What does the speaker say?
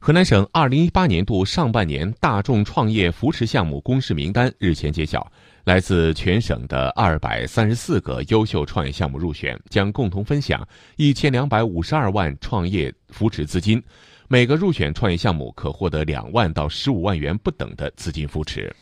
河南省二零一八年度上半年大众创业扶持项目公示名单日前揭晓来自全省的二百三十四个优秀创业项目入选将共同分享一千两百五十二万创业扶持资金每个入选创业项目可获得两万到十五万元不等的资金扶持。